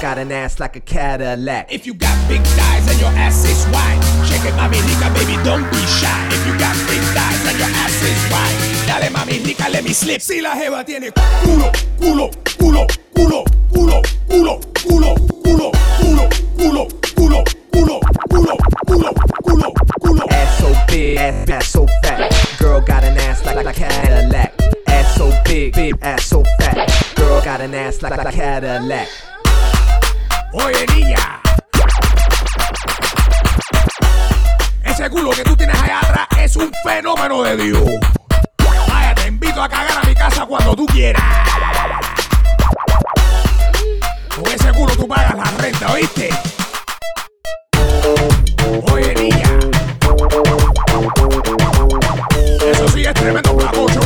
Cadillac. If you got big thighs and your ass is wide, shake it, mami rica, baby, don't be shy. If you got big thighs and your ass is wide, dale, mami rica, let me slip. Si la jeva tiene culo, culo, culo, culo, culo, culo, culo, culo, culo, culo, culo, culo, culo, culo, culo, culo. Ass so big, ass, ass so fat. Girl got an ass like, like a Cadillac. Ass so big, big ass so fat. Girl got an ass like, like a Cadillac. Oye, niña. Ese culo que tú tienes allá atrás es un fenómeno de Dios. Vaya, te invito a cagar a mi casa cuando tú quieras. Con ese culo tú pagas la renta, ¿oíste? Oye, niña. Eso sí es tremendo capocho.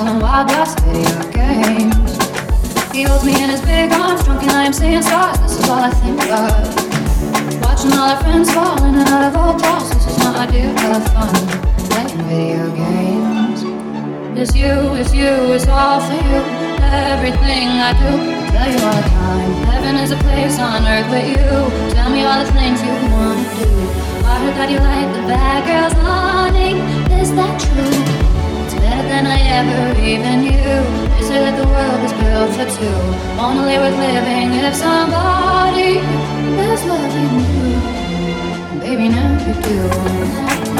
and wild blast video games. He holds me in his big arms, drunk and I am seeing stars. This is all I think of. Watching all our friends fall in and out of old cars. This is not ideal of fun. Playing video games. It's you, it's you, it's all for you. Everything I do, I tell you all the time. Heaven is a place on earth with you. Tell me all the things you want to do. I heard that you like the bad girls, honey. Is that true? better than I ever even knew. They said that the world was built for two. Only worth living if somebody is loving you. Baby, now you do.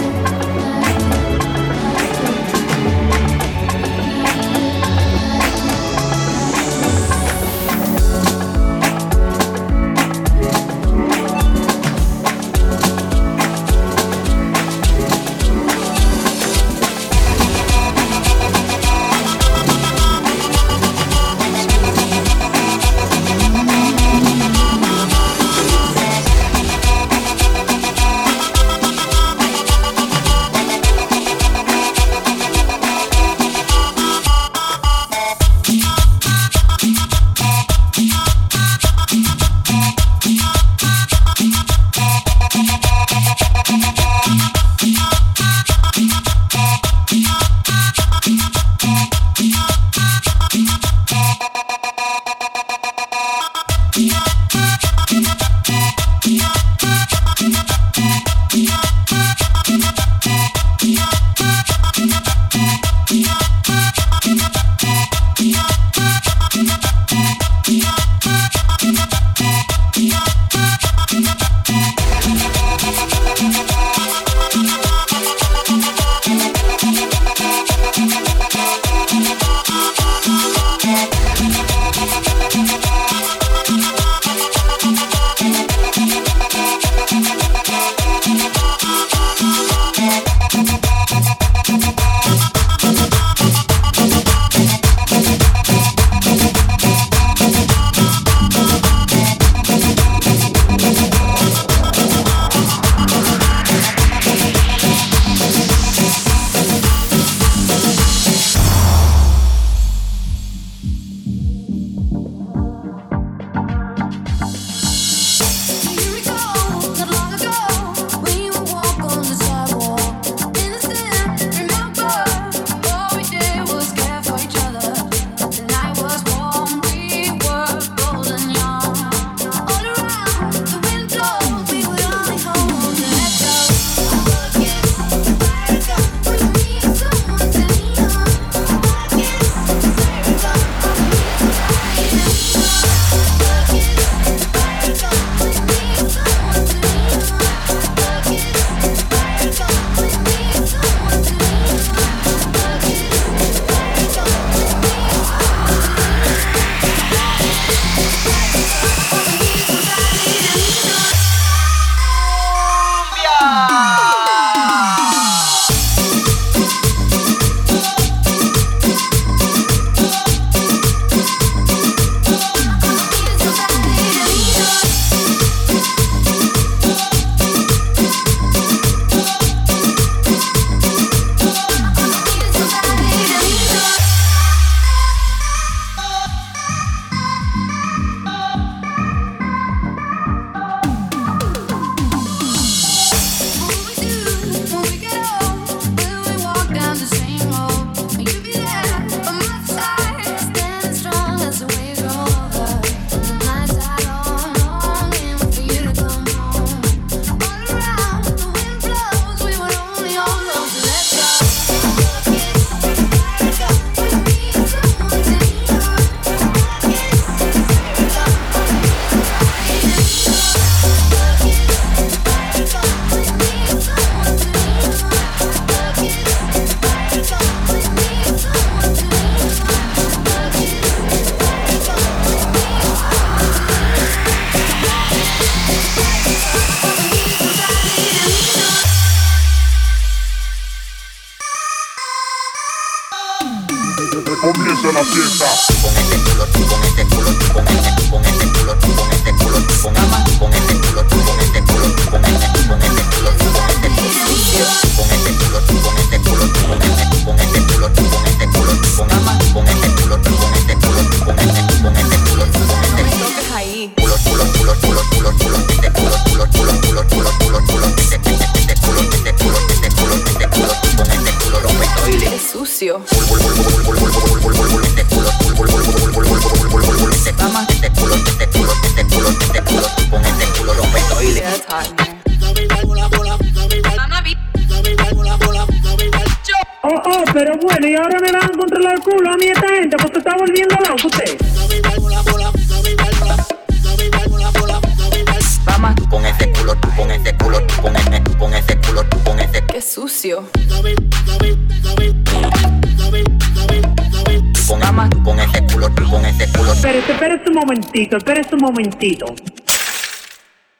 momentito.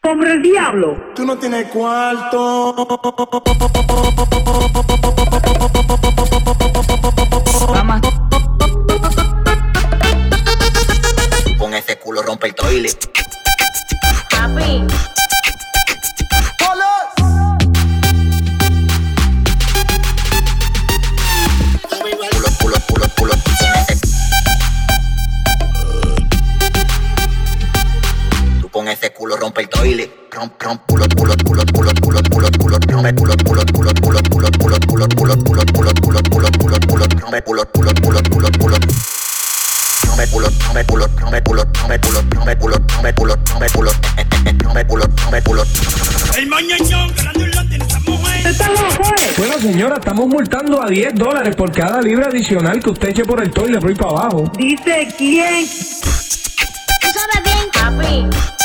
Pobre diablo. Tú no tienes cuarto. Señora, estamos multando a 10 dólares por cada libra adicional que usted eche por el toile por ir para abajo. Dice quién. Tú bien, papi.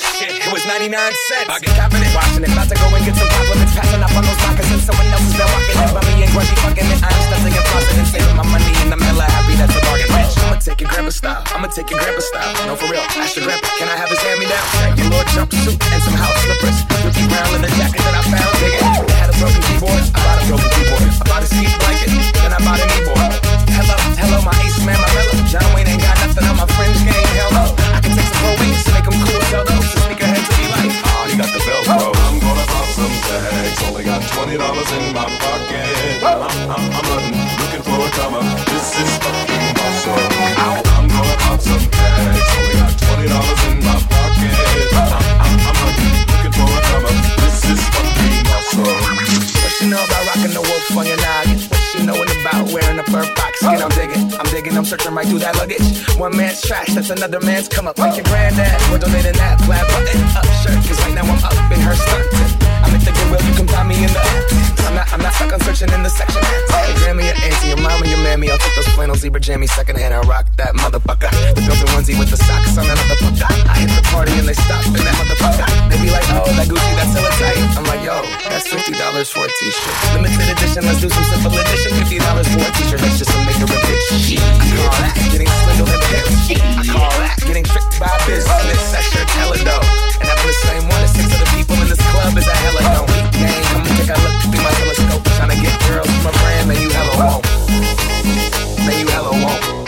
Shit, it was 99 cents. I get confident watching it. About to go and get some compliments. Passing up on those moccasins. Someone else has been walking in by me and grungy fucking it. I'm stunting and flossing and saving my money in the middle. Happy that's a bargain. Bitch, I'ma take your grandpa style. I'ma take your grandpa style. No, for real. Ask your grandpa, can I have his hand me down? Your Lord jumpsuit and some house slippers. Ricky Brown in the jacket that I found. Dig it. They had a broken keyboard. I bought a broken keyboard. I bought a ski blanket. Then I bought a kneeboard. Hello, hello, my ace man, my mellow. John Wayne ain't got nothing on my fringe game. Hell no. I can take some pro wings, make them cool. Tell those to sneak ahead to be like, Ah, he got the Velcro. I'm gonna pop some tags. Only got twenty dollars in my pocket. I'm, I'm, I'm hunting, looking for a come. This is fucking awesome. I'm gonna pop some tags. Only got twenty dollars in my pocket. I'm, I'm, I'm hunting, looking for a come. This is fucking awesome. What she know about rocking the wolf on your noggin? She knowin' about wearing a fur fox skin? I'm digging, I'm digging, I'm searching right through that luggage. One man's trash, that's another man's come up. Like your granddad, we're donating that plaid button up shirt. Cause right now I'm up in her stunting. I'm at the Goodwill, you can find me in the I'm not, I'm not stuck on searching in the section. Hey, Grammy, your auntie, your mama, your mammy. I'll take those flannel zebra jammies secondhand and rock that motherfucker. The built-in onesie with the socks on that motherfucker. I hit the party and they stop in that motherfucker. They be like, oh, that Gucci, that's hella tight. I'm like, yo, that's fifty dollars for a t-shirt. Limited edition, let's do some simple edition. Fifty dollars for a t-shirt, that's just to make a bitch. Call that getting. I call that getting tricked by business. That shirt hella dope. And having the same one as six other people in this club is a hella no gang. Come and take a look through my telescope. Tryna get girls from a brand, man, you hella won't. Man, you hella won't.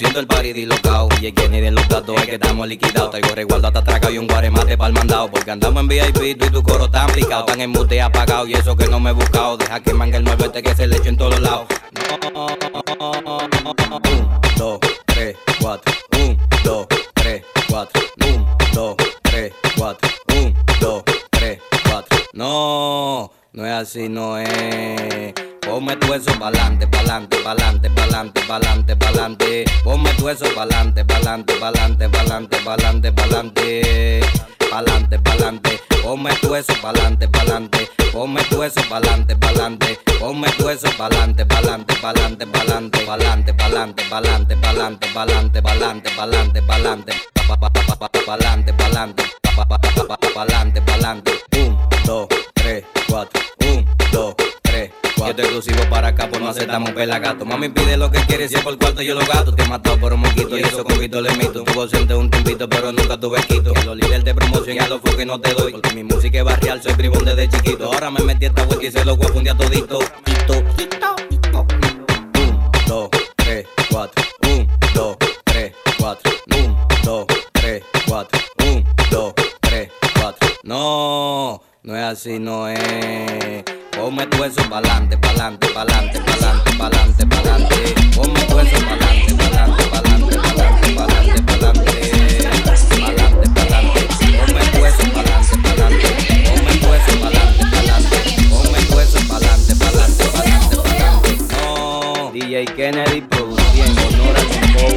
Siento el party dislocado. Y es que ni de los datos es que estamos liquidados. Traigo resguardo hasta atracado y un guaremate pa'l mandado. Porque andamos en VIP, tú y tu coro tan picado. Tan en mute apagado y eso que no me he buscado. Deja que mangue el este que se le eche en todos lados. Un, dos, tres, cuatro. Un, dos, tres, cuatro. Un, dos, tres, cuatro. Un, dos, tres, cuatro. No, no es así, no es. Ponme tu eso pa'lante, pa'lante, pa'lante, pa'lante, pa'lante, pa'lante. Ponme tu eso pa'lante, pa'lante, pa'lante, pa'lante, pa'lante, pa'lante. Pa'lante, pa'lante. Ponme tu eso pa'lante, pa'lante. Ponme tu eso pa'lante, pa'lante. Ponme tu eso pa'lante, pa'lante, pa'lante, pa'lante, pa'lante, pa'lante, pa'lante, pa'lante, pa'lante, pa'lante, pa'lante, pa'lante, pa'lante, pa'lante, pa'lante, pa'lante. Un, dos, tres, cuatro. Un. Yo te exclusivo para acá por no aceptamos pelagato. Mami pide lo que quiere, si es por cuarto yo lo gato. Te matado por un moquito y eso con Vito le mito. Tuvo ausente un tiempito, pero nunca tuve quito. Los líderes de promoción ya los que no te doy. Porque mi música es barrial, soy bribón desde chiquito. Ahora me metí esta vuelta y se lo voy a fundir a todito. Tito, tito, tito. Un, dos, tres, cuatro. Un, dos, tres, cuatro. Un, dos, tres, cuatro. Un, dos, tres, cuatro. No, no es así, no es. Ponme tu eso pa'lante, pa'lante, pa'lante, pa'lante, pa'lante, pa'lante. Ponme tu pa'lante, pa'lante, pa'lante, pa'lante, pa'lante, pa'lante. Pa'lante, pa'lante. Ponme tu pa'lante, pa'lante. Ponme tu pa'lante, pa'lante. Ponme tu eso pa'lante, pa'lante, pa'lante, pa'lante. No, DJ Kennedy produciendo, honor al Dembow,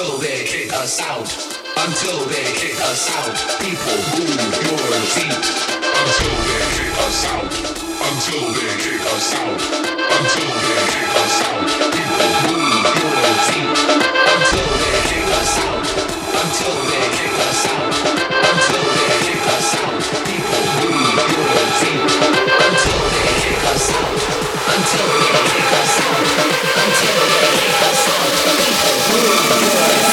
us out. Until they kick us out. People move your feet. Until they kick us out. Until they kick us out. Until they kick us out. People move your feet. Until they kick us out. Until they kick us out. Until they kick us out. People move your feet. Until they kick us out. Until they kick us out. Until Thank you.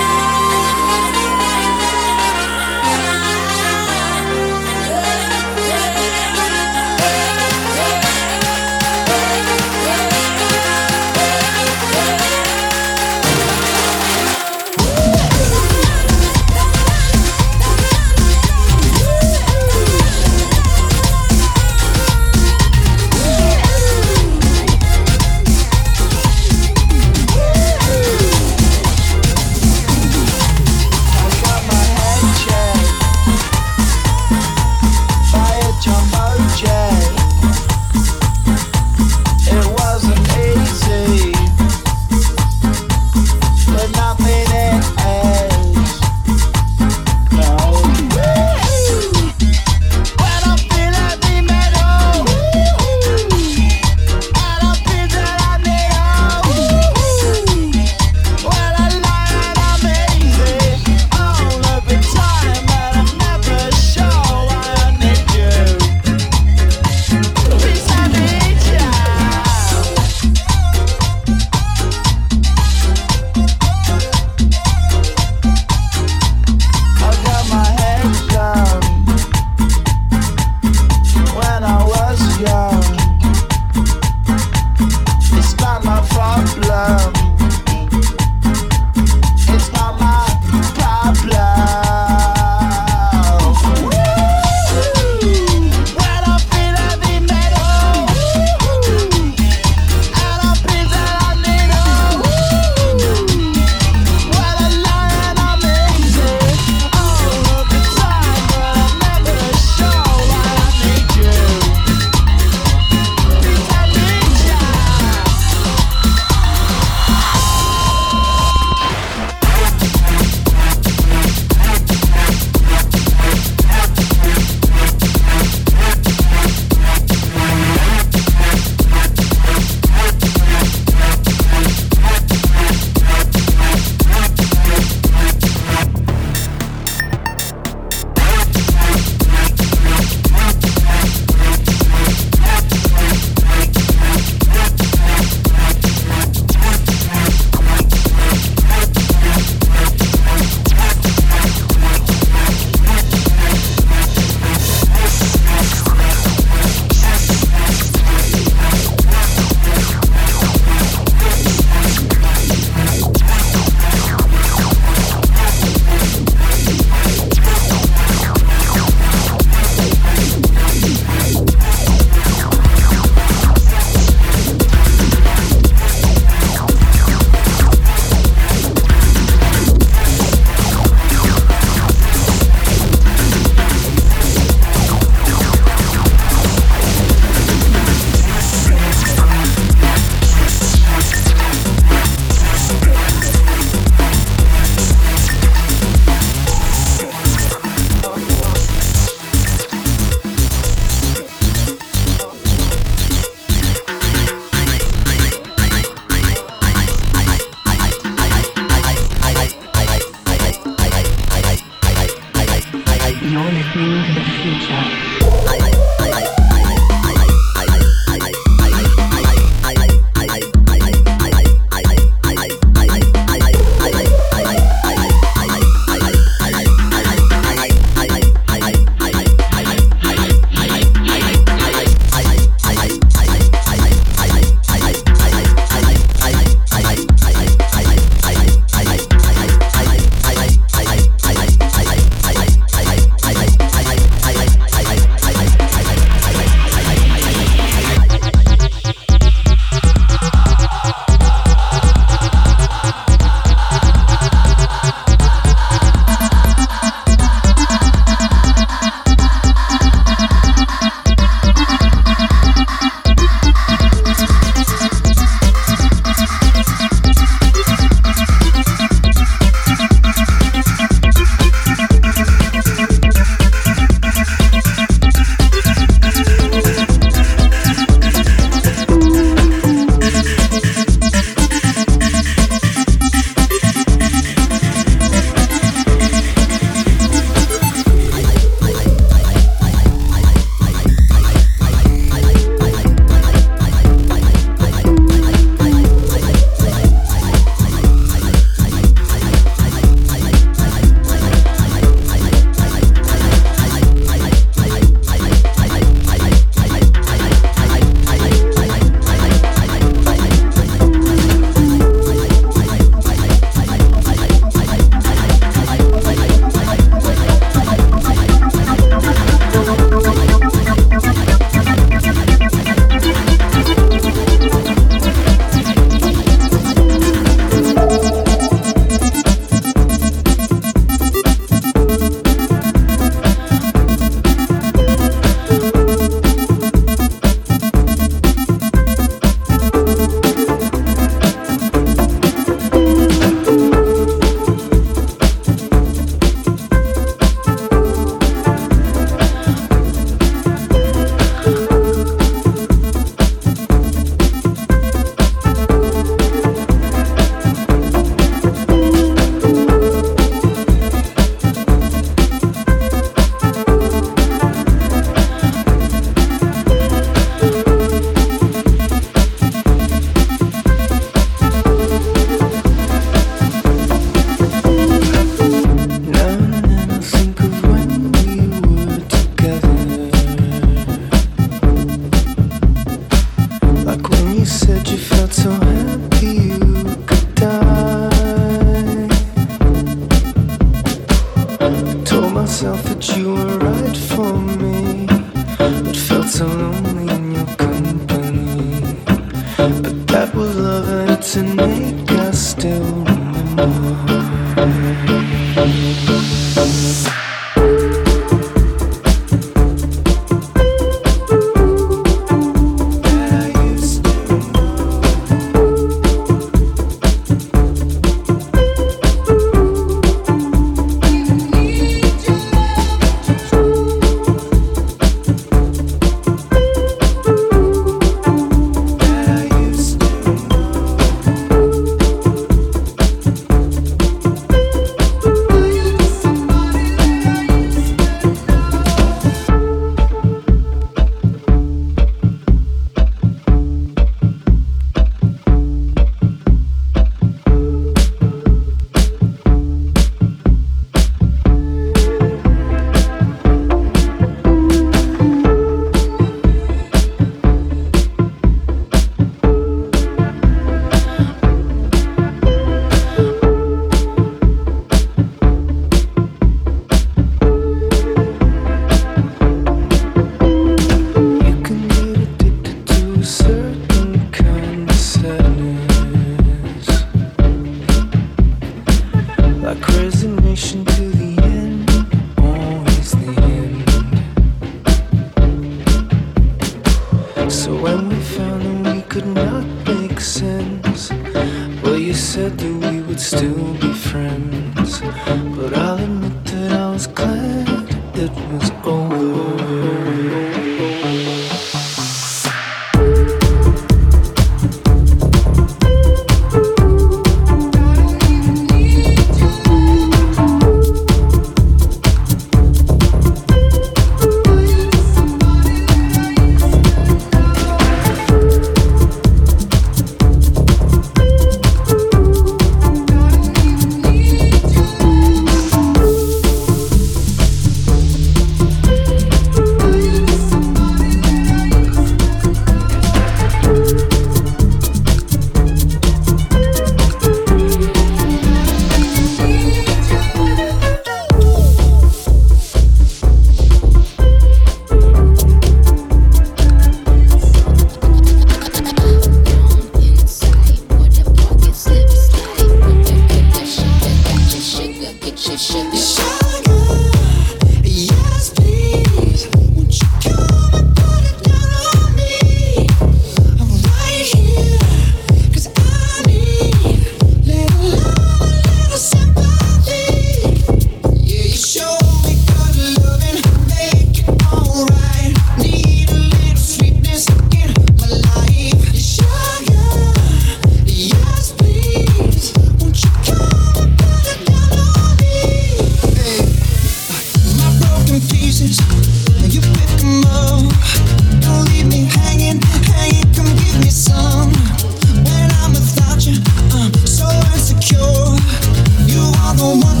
on my